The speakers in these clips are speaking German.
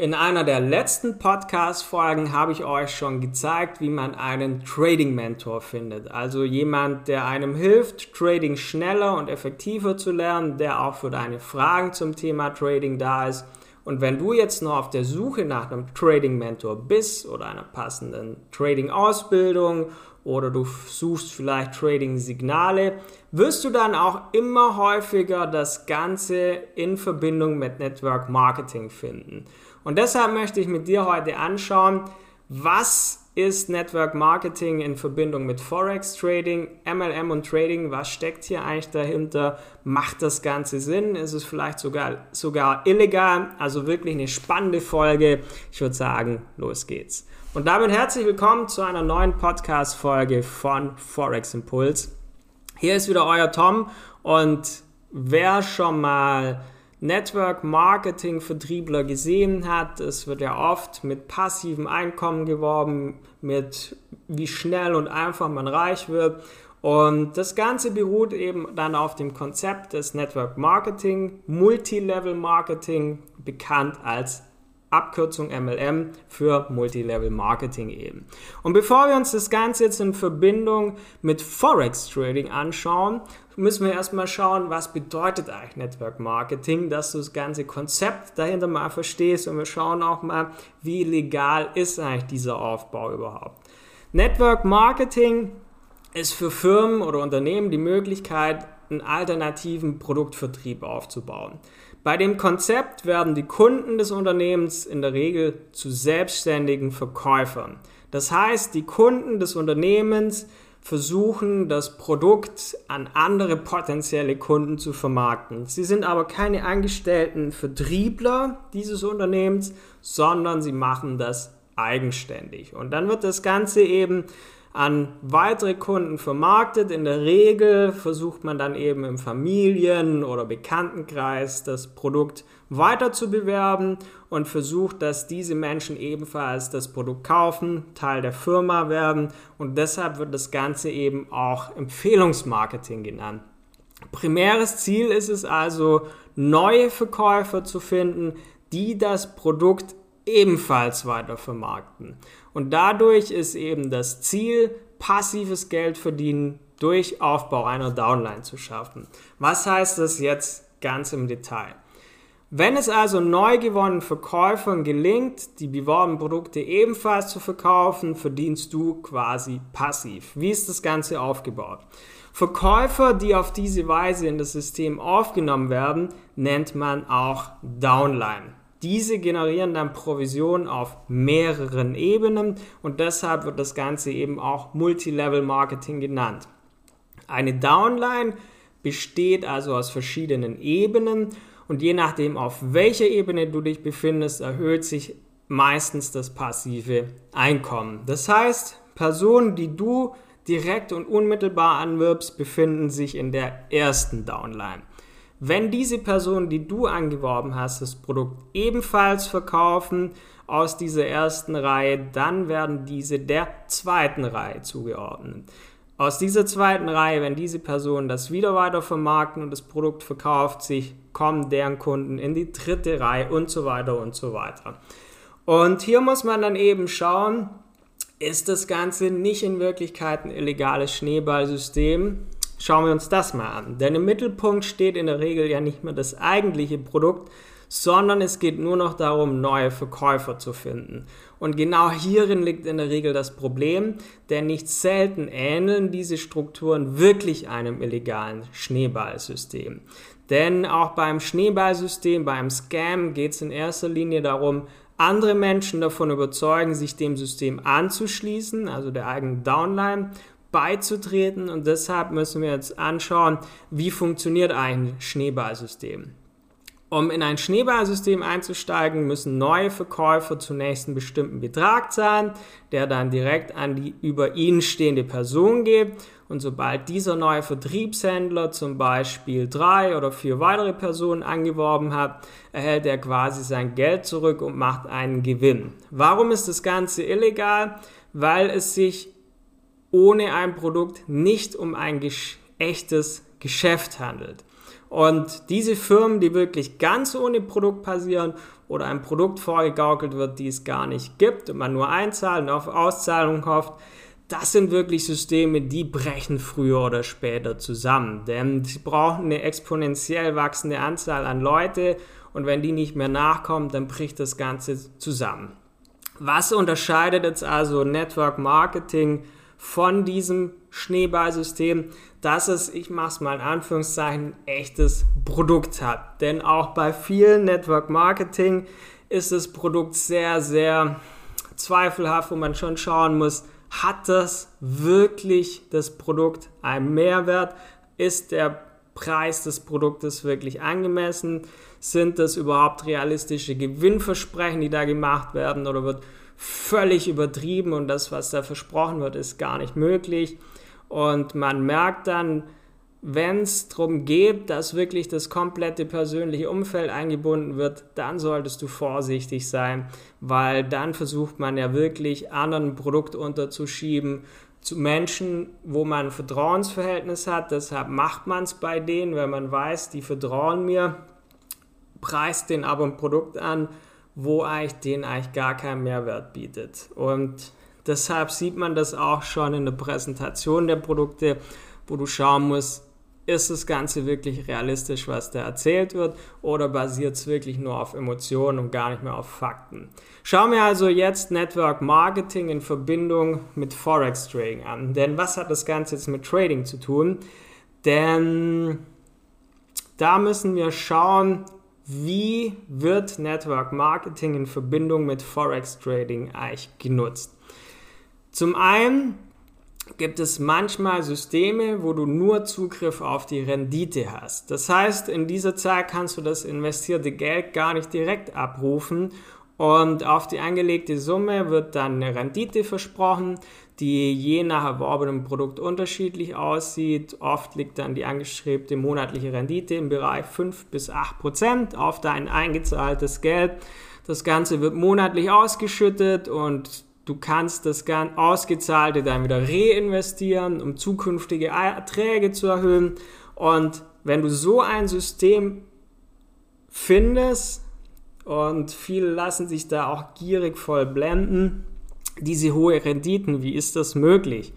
In einer der letzten Podcast-Folgen habe ich euch schon gezeigt, wie man einen Trading-Mentor findet. Also jemand, der einem hilft, Trading schneller und effektiver zu lernen, der auch für deine Fragen zum Thema Trading da ist. Und wenn du jetzt noch auf der Suche nach einem Trading-Mentor bist oder einer passenden Trading-Ausbildung oder du suchst vielleicht Trading-Signale, wirst du dann auch immer häufiger das Ganze in Verbindung mit Network Marketing finden. Und deshalb möchte ich mit dir heute anschauen, was ist Network Marketing in Verbindung mit Forex Trading, MLM und Trading? Was steckt hier eigentlich dahinter? Macht das Ganze Sinn? Ist es vielleicht sogar, sogar illegal? Also wirklich eine spannende Folge. Ich würde sagen, los geht's. Und damit herzlich willkommen zu einer neuen Podcast-Folge von Forex Impuls. Hier ist wieder euer Tom und wer schon mal Network Marketing Vertriebler gesehen hat, es wird ja oft mit passivem Einkommen geworben, mit wie schnell und einfach man reich wird. Und das Ganze beruht eben dann auf dem Konzept des Network Marketing, Multilevel Marketing, bekannt als Abkürzung MLM für Multilevel Marketing eben. Und bevor wir uns das Ganze jetzt in Verbindung mit Forex Trading anschauen, müssen wir erstmal schauen, was bedeutet eigentlich Network Marketing, dass du das ganze Konzept dahinter mal verstehst und wir schauen auch mal, wie legal ist eigentlich dieser Aufbau überhaupt. Network Marketing ist für Firmen oder Unternehmen die Möglichkeit, einen alternativen Produktvertrieb aufzubauen. Bei dem Konzept werden die Kunden des Unternehmens in der Regel zu selbstständigen Verkäufern. Das heißt, die Kunden des Unternehmens versuchen, das Produkt an andere potenzielle Kunden zu vermarkten. Sie sind aber keine angestellten Vertriebler dieses Unternehmens, sondern sie machen das eigenständig. Und dann wird das Ganze eben an weitere Kunden vermarktet. In der Regel versucht man dann eben im Familien- oder Bekanntenkreis das Produkt weiter zu bewerben und versucht, dass diese Menschen ebenfalls das Produkt kaufen, Teil der Firma werden und deshalb wird das Ganze eben auch Empfehlungsmarketing genannt. Primäres Ziel ist es also, neue Verkäufer zu finden, die das Produkt ebenfalls weiter vermarkten. Und dadurch ist eben das Ziel, passives Geld verdienen durch Aufbau einer Downline zu schaffen. Was heißt das jetzt ganz im Detail? Wenn es also neu gewonnenen Verkäufern gelingt, die beworbenen Produkte ebenfalls zu verkaufen, verdienst du quasi passiv. Wie ist das Ganze aufgebaut? Verkäufer, die auf diese Weise in das System aufgenommen werden, nennt man auch Downline. Diese generieren dann Provisionen auf mehreren Ebenen und deshalb wird das Ganze eben auch Multilevel Marketing genannt. Eine Downline besteht also aus verschiedenen Ebenen und je nachdem, auf welcher Ebene du dich befindest, erhöht sich meistens das passive Einkommen. Das heißt, Personen, die du direkt und unmittelbar anwirbst, befinden sich in der ersten Downline. Wenn diese Personen, die du angeworben hast, das Produkt ebenfalls verkaufen aus dieser ersten Reihe, dann werden diese der zweiten Reihe zugeordnet. Aus dieser zweiten Reihe, wenn diese Personen das wieder weiter vermarkten und das Produkt verkauft sich, kommen deren Kunden in die dritte Reihe und so weiter und so weiter. Und hier muss man dann eben schauen, ist das Ganze nicht in Wirklichkeit ein illegales Schneeballsystem, Schauen wir uns das mal an. Denn im Mittelpunkt steht in der Regel ja nicht mehr das eigentliche Produkt, sondern es geht nur noch darum, neue Verkäufer zu finden. Und genau hierin liegt in der Regel das Problem, denn nicht selten ähneln diese Strukturen wirklich einem illegalen Schneeballsystem. Denn auch beim Schneeballsystem, beim Scam geht es in erster Linie darum, andere Menschen davon überzeugen, sich dem System anzuschließen, also der eigenen Downline, beizutreten und deshalb müssen wir jetzt anschauen, wie funktioniert ein Schneeballsystem. Um in ein Schneeballsystem einzusteigen, müssen neue Verkäufer zunächst einen bestimmten Betrag zahlen, der dann direkt an die über ihnen stehende Person geht. Und sobald dieser neue Vertriebshändler zum Beispiel drei oder vier weitere Personen angeworben hat, erhält er quasi sein Geld zurück und macht einen Gewinn. Warum ist das Ganze illegal? Weil es sich ohne ein Produkt nicht um ein echtes Geschäft handelt. Und diese Firmen, die wirklich ganz ohne Produkt passieren oder ein Produkt vorgegaukelt wird, die es gar nicht gibt und man nur einzahlt und auf Auszahlung hofft, das sind wirklich Systeme, die brechen früher oder später zusammen. Denn sie brauchen eine exponentiell wachsende Anzahl an Leute und wenn die nicht mehr nachkommen, dann bricht das Ganze zusammen. Was unterscheidet jetzt also Network Marketing von diesem Schneeballsystem, dass es, ich mache es mal in Anführungszeichen, echtes Produkt hat. Denn auch bei vielen Network Marketing ist das Produkt sehr, sehr zweifelhaft, wo man schon schauen muss, hat das wirklich das Produkt einen Mehrwert? Ist der Preis des Produktes wirklich angemessen? Sind das überhaupt realistische Gewinnversprechen, die da gemacht werden oder wird völlig übertrieben und das, was da versprochen wird, ist gar nicht möglich? Und man merkt dann, wenn es darum geht, dass wirklich das komplette persönliche Umfeld eingebunden wird, dann solltest du vorsichtig sein, weil dann versucht man ja wirklich anderen Produkt unterzuschieben zu Menschen, wo man ein Vertrauensverhältnis hat. Deshalb macht man es bei denen, weil man weiß, die vertrauen mir, preist den aber ein Produkt an, wo eigentlich den eigentlich gar keinen Mehrwert bietet. Und deshalb sieht man das auch schon in der Präsentation der Produkte, wo du schauen musst, ist das Ganze wirklich realistisch, was da erzählt wird, oder basiert es wirklich nur auf Emotionen und gar nicht mehr auf Fakten? Schauen wir also jetzt Network Marketing in Verbindung mit Forex Trading an. Denn was hat das Ganze jetzt mit Trading zu tun? Denn da müssen wir schauen, wie wird Network Marketing in Verbindung mit Forex Trading eigentlich genutzt. Zum einen gibt es manchmal Systeme, wo du nur Zugriff auf die Rendite hast. Das heißt, in dieser Zeit kannst du das investierte Geld gar nicht direkt abrufen und auf die angelegte Summe wird dann eine Rendite versprochen, die je nach erworbenem Produkt unterschiedlich aussieht. Oft liegt dann die angestrebte monatliche Rendite im Bereich 5 bis 8 Prozent auf dein eingezahltes Geld. Das Ganze wird monatlich ausgeschüttet und Du kannst das Ausgezahlte dann wieder reinvestieren, um zukünftige Erträge zu erhöhen. Und wenn du so ein System findest, und viele lassen sich da auch gierig voll blenden, diese hohe Renditen, wie ist das möglich?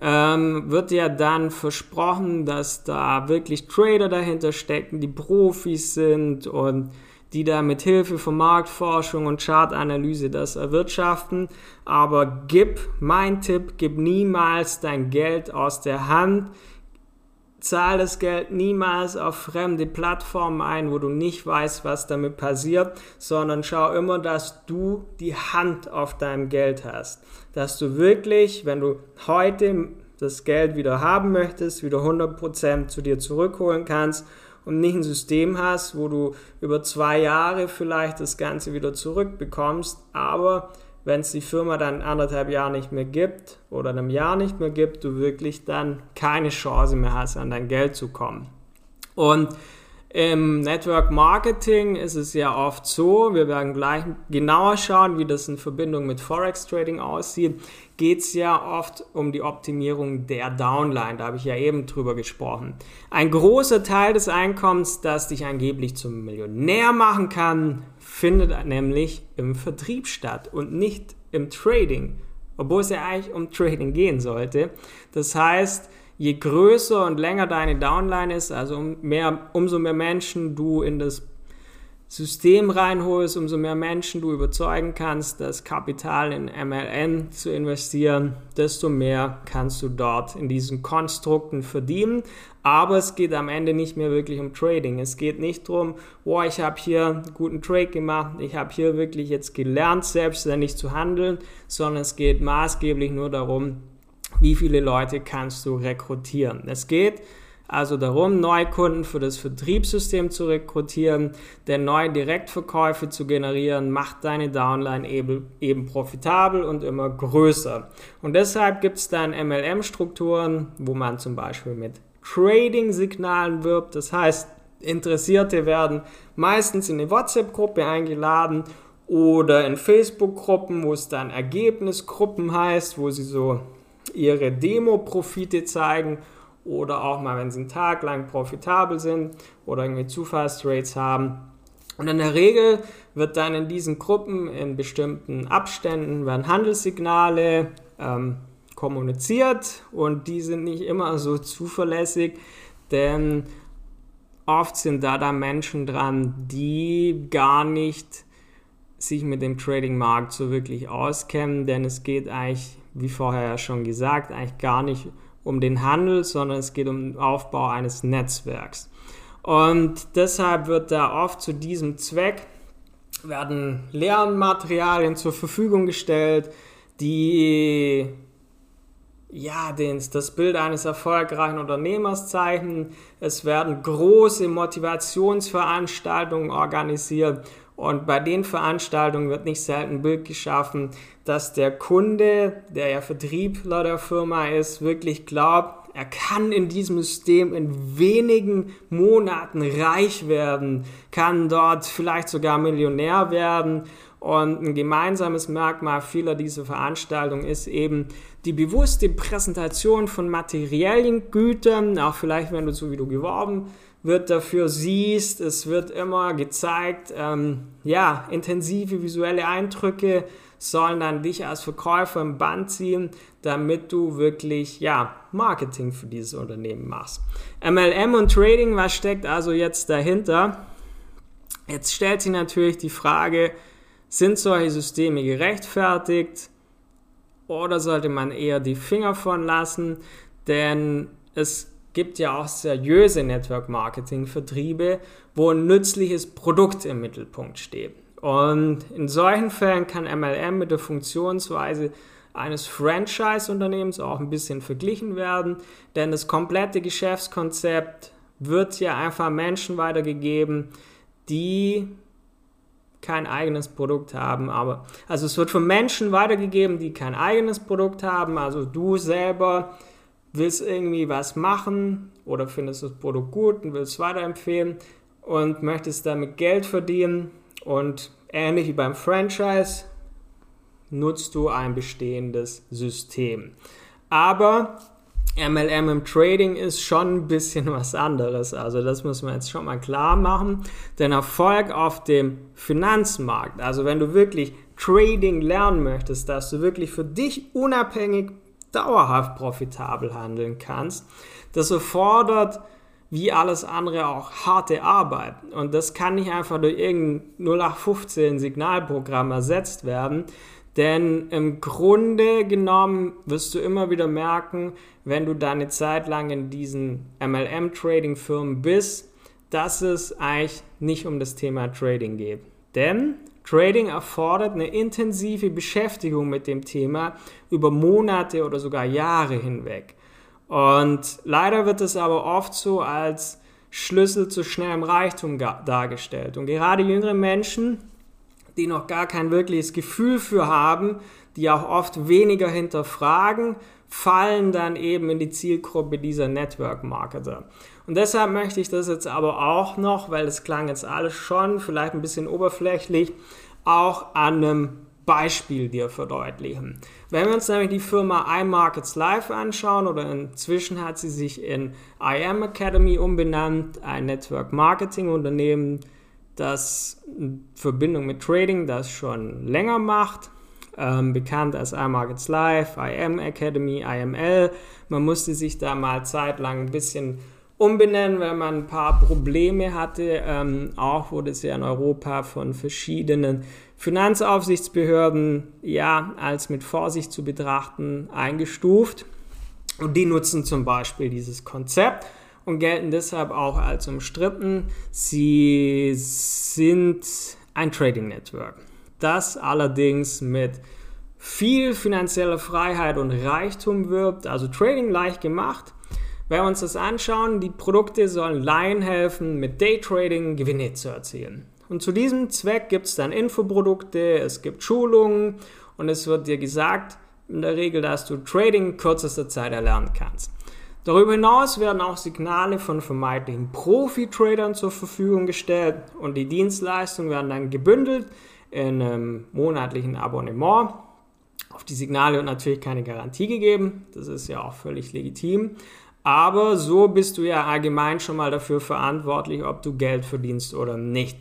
Ähm, wird ja dann versprochen, dass da wirklich Trader dahinter stecken, die Profis sind und die da mit Hilfe von Marktforschung und Chartanalyse das erwirtschaften. Aber gib, mein Tipp, gib niemals dein Geld aus der Hand. Zahl das Geld niemals auf fremde Plattformen ein, wo du nicht weißt, was damit passiert, sondern schau immer, dass du die Hand auf deinem Geld hast. Dass du wirklich, wenn du heute das Geld wieder haben möchtest, wieder 100% zu dir zurückholen kannst und nicht ein System hast, wo du über zwei Jahre vielleicht das Ganze wieder zurückbekommst, aber wenn es die Firma dann anderthalb Jahre nicht mehr gibt oder einem Jahr nicht mehr gibt, du wirklich dann keine Chance mehr hast, an dein Geld zu kommen. Und im Network Marketing ist es ja oft so, wir werden gleich genauer schauen, wie das in Verbindung mit Forex Trading aussieht, geht es ja oft um die Optimierung der Downline. Da habe ich ja eben drüber gesprochen. Ein großer Teil des Einkommens, das dich angeblich zum Millionär machen kann, findet nämlich im Vertrieb statt und nicht im Trading, obwohl es ja eigentlich um Trading gehen sollte. Das heißt, je größer und länger deine Downline ist, also mehr, umso mehr Menschen du in das System reinholst, umso mehr Menschen du überzeugen kannst, das Kapital in MLN zu investieren, desto mehr kannst du dort in diesen Konstrukten verdienen. Aber es geht am Ende nicht mehr wirklich um Trading. Es geht nicht darum, boah, ich habe hier einen guten Trade gemacht, ich habe hier wirklich jetzt gelernt, selbstständig zu handeln, sondern es geht maßgeblich nur darum, wie viele Leute kannst du rekrutieren. Es geht also darum, Neukunden für das Vertriebssystem zu rekrutieren, denn neue Direktverkäufe zu generieren, macht deine Downline eben, eben profitabel und immer größer. Und deshalb gibt es dann MLM-Strukturen, wo man zum Beispiel mit Trading-Signalen wirbt. Das heißt, Interessierte werden meistens in eine WhatsApp-Gruppe eingeladen oder in Facebook-Gruppen, wo es dann Ergebnisgruppen heißt, wo sie so ihre Demo-Profite zeigen oder auch mal, wenn sie einen Tag lang profitabel sind oder irgendwie Zufallstrades haben. Und in der Regel wird dann in diesen Gruppen in bestimmten Abständen werden Handelssignale ähm, kommuniziert und die sind nicht immer so zuverlässig, denn oft sind da da Menschen dran, die gar nicht sich mit dem Trading-Markt so wirklich auskennen, denn es geht eigentlich, wie vorher ja schon gesagt, eigentlich gar nicht um den Handel, sondern es geht um den Aufbau eines Netzwerks. Und deshalb wird da oft zu diesem Zweck werden Lernmaterialien zur Verfügung gestellt, die ja, das Bild eines erfolgreichen Unternehmers zeichnen. Es werden große Motivationsveranstaltungen organisiert und bei den Veranstaltungen wird nicht selten ein Bild geschaffen, dass der Kunde, der ja Vertriebler der Firma ist, wirklich glaubt, er kann in diesem System in wenigen Monaten reich werden, kann dort vielleicht sogar Millionär werden. Und ein gemeinsames Merkmal vieler dieser Veranstaltungen ist eben die bewusste Präsentation von materiellen Gütern, auch vielleicht, wenn du so wie du geworben wird dafür siehst. Es wird immer gezeigt, ähm, ja, intensive visuelle Eindrücke sollen dann dich als Verkäufer im Band ziehen, damit du wirklich, ja, Marketing für dieses Unternehmen machst. MLM und Trading, was steckt also jetzt dahinter? Jetzt stellt sich natürlich die Frage, sind solche Systeme gerechtfertigt oder sollte man eher die Finger von lassen? Denn es gibt ja auch seriöse Network Marketing Vertriebe, wo ein nützliches Produkt im Mittelpunkt steht. Und in solchen Fällen kann MLM mit der Funktionsweise eines Franchise-Unternehmens auch ein bisschen verglichen werden, denn das komplette Geschäftskonzept wird ja einfach Menschen weitergegeben, die kein eigenes Produkt haben, aber also es wird von Menschen weitergegeben, die kein eigenes Produkt haben, also du selber willst irgendwie was machen oder findest das Produkt gut und willst es weiterempfehlen und möchtest damit Geld verdienen und ähnlich wie beim Franchise nutzt du ein bestehendes System. Aber MLM im Trading ist schon ein bisschen was anderes. Also das muss man jetzt schon mal klar machen. Denn Erfolg auf dem Finanzmarkt, also wenn du wirklich Trading lernen möchtest, dass du wirklich für dich unabhängig dauerhaft profitabel handeln kannst. Das erfordert wie alles andere auch harte Arbeit. Und das kann nicht einfach durch irgendein 0815 Signalprogramm ersetzt werden. Denn im Grunde genommen wirst du immer wieder merken, wenn du deine Zeit lang in diesen MLM-Trading-Firmen bist, dass es eigentlich nicht um das Thema Trading geht. Denn Trading erfordert eine intensive Beschäftigung mit dem Thema über Monate oder sogar Jahre hinweg. Und leider wird es aber oft so als Schlüssel zu schnellem Reichtum dargestellt. Und gerade jüngere Menschen, die noch gar kein wirkliches Gefühl für haben, die auch oft weniger hinterfragen, fallen dann eben in die Zielgruppe dieser Network Marketer. Und deshalb möchte ich das jetzt aber auch noch, weil es klang jetzt alles schon, vielleicht ein bisschen oberflächlich, auch an einem Beispiel dir verdeutlichen. Wenn wir uns nämlich die Firma iMarkets Live anschauen, oder inzwischen hat sie sich in IM Academy umbenannt, ein Network Marketing Unternehmen, das in Verbindung mit Trading das schon länger macht, ähm, bekannt als iMarkets Live, IM Academy, IML. Man musste sich da mal zeitlang ein bisschen umbenennen, weil man ein paar Probleme hatte. Ähm, auch wurde es ja in Europa von verschiedenen Finanzaufsichtsbehörden ja als mit Vorsicht zu betrachten eingestuft. Und die nutzen zum Beispiel dieses Konzept und gelten deshalb auch als umstritten. Sie sind ein Trading Network, das allerdings mit viel finanzieller Freiheit und Reichtum wirbt, also Trading leicht gemacht wenn wir uns das anschauen, die Produkte sollen Laien helfen, mit Daytrading Gewinne zu erzielen. Und zu diesem Zweck gibt es dann Infoprodukte, es gibt Schulungen und es wird dir gesagt, in der Regel, dass du Trading in kürzester Zeit erlernen kannst. Darüber hinaus werden auch Signale von vermeintlichen Profi-Tradern zur Verfügung gestellt und die Dienstleistungen werden dann gebündelt in einem monatlichen Abonnement. Auf die Signale wird natürlich keine Garantie gegeben, das ist ja auch völlig legitim. Aber so bist du ja allgemein schon mal dafür verantwortlich, ob du Geld verdienst oder nicht.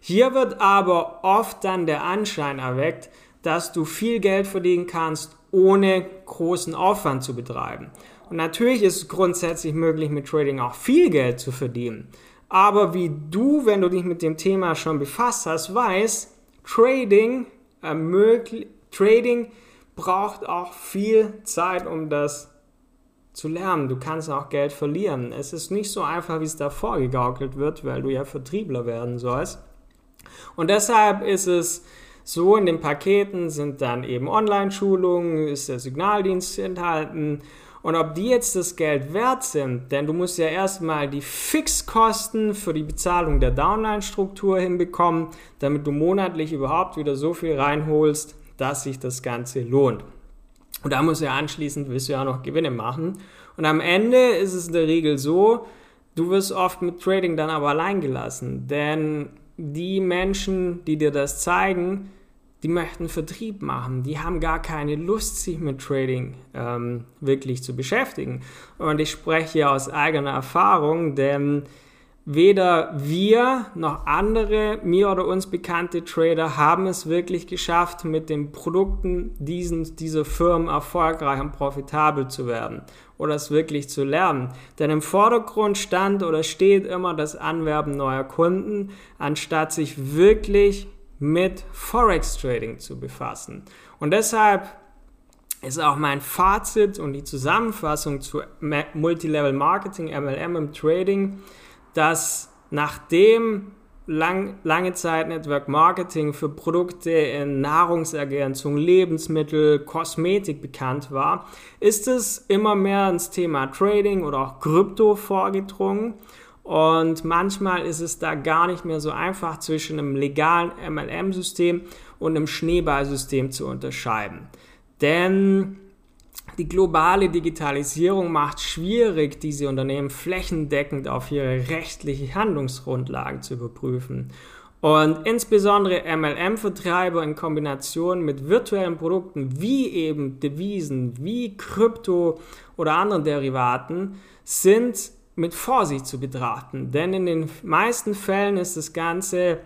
Hier wird aber oft dann der Anschein erweckt, dass du viel Geld verdienen kannst, ohne großen Aufwand zu betreiben. Und natürlich ist es grundsätzlich möglich, mit Trading auch viel Geld zu verdienen. Aber wie du, wenn du dich mit dem Thema schon befasst hast, weißt, Trading, ermöglicht, Trading braucht auch viel Zeit, um das zu lernen. Du kannst auch Geld verlieren. Es ist nicht so einfach, wie es da vorgegaukelt wird, weil du ja Vertriebler werden sollst. Und deshalb ist es so, in den Paketen sind dann eben Online-Schulungen, ist der Signaldienst enthalten. Und ob die jetzt das Geld wert sind, denn du musst ja erstmal die Fixkosten für die Bezahlung der Downline-Struktur hinbekommen, damit du monatlich überhaupt wieder so viel reinholst, dass sich das Ganze lohnt. Und da musst du ja anschließend, willst du ja noch Gewinne machen. Und am Ende ist es in der Regel so, du wirst oft mit Trading dann aber allein gelassen, denn die Menschen, die dir das zeigen, die möchten Vertrieb machen, die haben gar keine Lust, sich mit Trading ähm, wirklich zu beschäftigen. Und ich spreche aus eigener Erfahrung, denn weder wir noch andere mir oder uns bekannte Trader haben es wirklich geschafft, mit den Produkten diesen, dieser Firmen erfolgreich und profitabel zu werden oder es wirklich zu lernen. Denn im Vordergrund stand oder steht immer das Anwerben neuer Kunden, anstatt sich wirklich mit Forex Trading zu befassen. Und deshalb ist auch mein Fazit und die Zusammenfassung zu Multilevel Marketing, MLM im Trading, dass nachdem lang, lange Zeit Network Marketing für Produkte in Nahrungsergänzung, Lebensmittel, Kosmetik bekannt war, ist es immer mehr ins Thema Trading oder auch Krypto vorgedrungen. Und manchmal ist es da gar nicht mehr so einfach zwischen einem legalen MLM-System und einem Schneeballsystem zu unterscheiden. Denn die globale Digitalisierung macht schwierig, diese Unternehmen flächendeckend auf ihre rechtliche Handlungsgrundlage zu überprüfen. Und insbesondere MLM-Vertreiber in Kombination mit virtuellen Produkten wie eben Devisen, wie Krypto oder anderen Derivaten sind mit Vorsicht zu betrachten. Denn in den meisten Fällen ist das Ganze,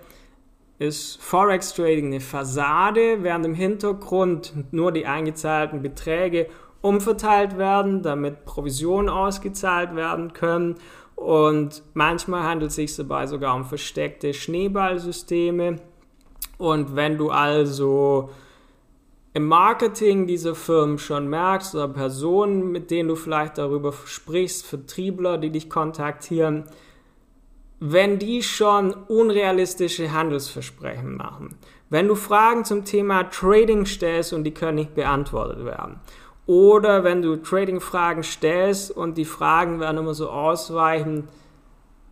ist Forex Trading eine Fassade, während im Hintergrund nur die eingezahlten Beträge umverteilt werden, damit Provisionen ausgezahlt werden können. Und manchmal handelt es sich dabei sogar um versteckte Schneeballsysteme. Und wenn du also im Marketing dieser Firmen schon merkst oder Personen, mit denen du vielleicht darüber sprichst, Vertriebler, die dich kontaktieren, wenn die schon unrealistische Handelsversprechen machen, wenn du Fragen zum Thema Trading stellst und die können nicht beantwortet werden, oder wenn du Trading-Fragen stellst und die Fragen werden immer so ausweichend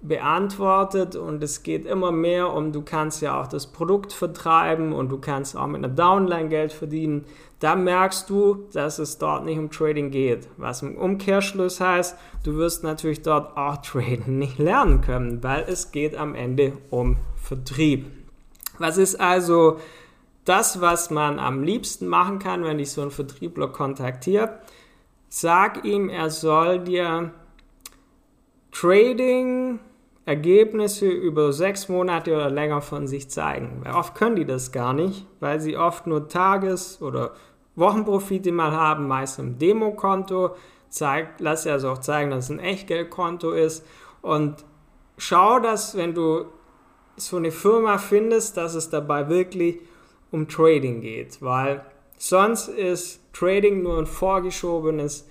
beantwortet und es geht immer mehr um, du kannst ja auch das Produkt vertreiben und du kannst auch mit einer Downline Geld verdienen, da merkst du, dass es dort nicht um Trading geht. Was im Umkehrschluss heißt, du wirst natürlich dort auch Trading nicht lernen können, weil es geht am Ende um Vertrieb. Was ist also das, was man am liebsten machen kann, wenn dich so ein Vertriebler kontaktiert? Sag ihm, er soll dir Trading Ergebnisse über sechs Monate oder länger von sich zeigen. Weil oft können die das gar nicht, weil sie oft nur Tages- oder Wochenprofite mal haben, meist im Demokonto. Zeig, lass dir also auch zeigen, dass es ein Echtgeldkonto ist. Und schau, dass wenn du so eine Firma findest, dass es dabei wirklich um Trading geht, weil sonst ist Trading nur ein vorgeschobenes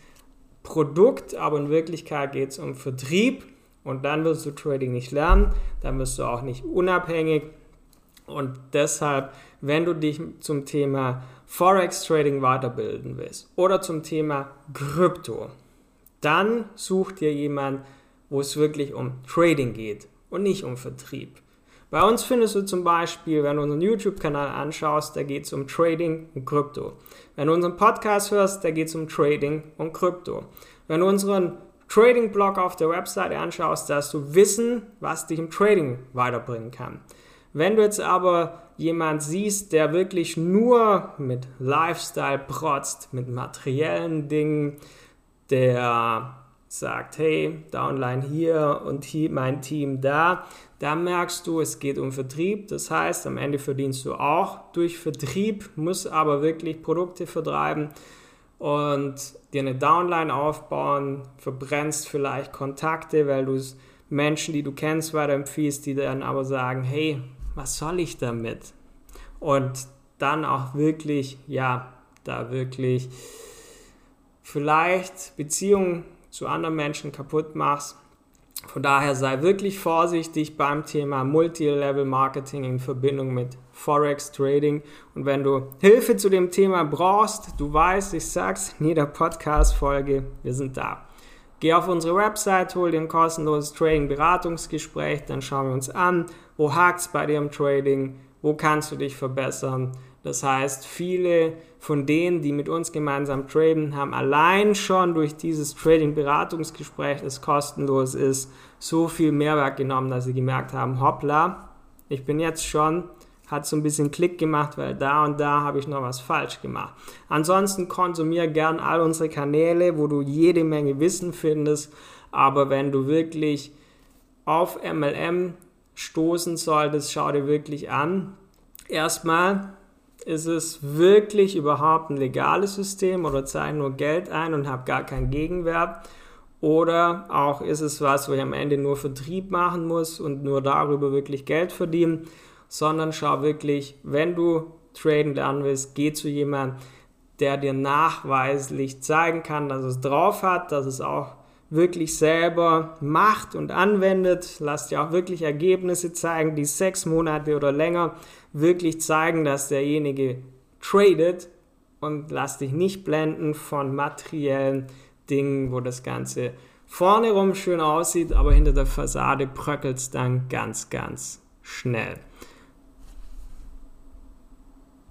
Produkt, aber in Wirklichkeit geht es um Vertrieb und dann wirst du Trading nicht lernen, dann wirst du auch nicht unabhängig. Und deshalb, wenn du dich zum Thema Forex Trading weiterbilden willst oder zum Thema Krypto, dann such dir jemand, wo es wirklich um Trading geht und nicht um Vertrieb. Bei uns findest du zum Beispiel, wenn du unseren YouTube-Kanal anschaust, da geht es um Trading und Krypto. Wenn du unseren Podcast hörst, da geht es um Trading und Krypto. Wenn du unseren Trading-Blog auf der Webseite anschaust, dass du Wissen, was dich im Trading weiterbringen kann. Wenn du jetzt aber jemand siehst, der wirklich nur mit Lifestyle protzt, mit materiellen Dingen, der sagt, hey, Downline hier und hier mein Team da, da merkst du, es geht um Vertrieb. Das heißt, am Ende verdienst du auch durch Vertrieb, musst aber wirklich Produkte vertreiben und dir eine Downline aufbauen, verbrennst vielleicht Kontakte, weil du Menschen, die du kennst, weiterempfiehlst, die dann aber sagen, hey, was soll ich damit? Und dann auch wirklich, ja, da wirklich vielleicht Beziehungen zu anderen Menschen kaputt machst. Von daher sei wirklich vorsichtig beim Thema Multilevel Marketing in Verbindung mit Forex Trading. Und wenn du Hilfe zu dem Thema brauchst, du weißt, ich sag's in jeder Podcast-Folge, wir sind da. Geh auf unsere Website, hol dir ein kostenloses Trading-Beratungsgespräch, dann schauen wir uns an, wo hakt's bei dir im Trading, wo kannst du dich verbessern. Das heißt, viele von denen, die mit uns gemeinsam traden, haben allein schon durch dieses Trading-Beratungsgespräch, das kostenlos ist, so viel Mehrwert genommen, dass sie gemerkt haben, hoppla, ich bin jetzt schon, hat so ein bisschen Klick gemacht, weil da und da habe ich noch was falsch gemacht. Ansonsten konsumiere gern all unsere Kanäle, wo du jede Menge Wissen findest, aber wenn du wirklich auf MLM stoßen solltest, schau dir wirklich an. Erstmal ist es wirklich überhaupt ein legales System oder zahle nur Geld ein und habe gar keinen Gegenwert? Oder auch ist es was, wo ich am Ende nur Vertrieb machen muss und nur darüber wirklich Geld verdienen, sondern schau wirklich, wenn du traden lernen willst, geh zu jemandem, der dir nachweislich zeigen kann, dass es drauf hat, dass es auch wirklich selber macht und anwendet. Lass dir auch wirklich Ergebnisse zeigen, die sechs Monate oder länger wirklich zeigen, dass derjenige tradet und lass dich nicht blenden von materiellen Dingen, wo das Ganze vorne rum schön aussieht, aber hinter der Fassade bröckelt es dann ganz, ganz schnell.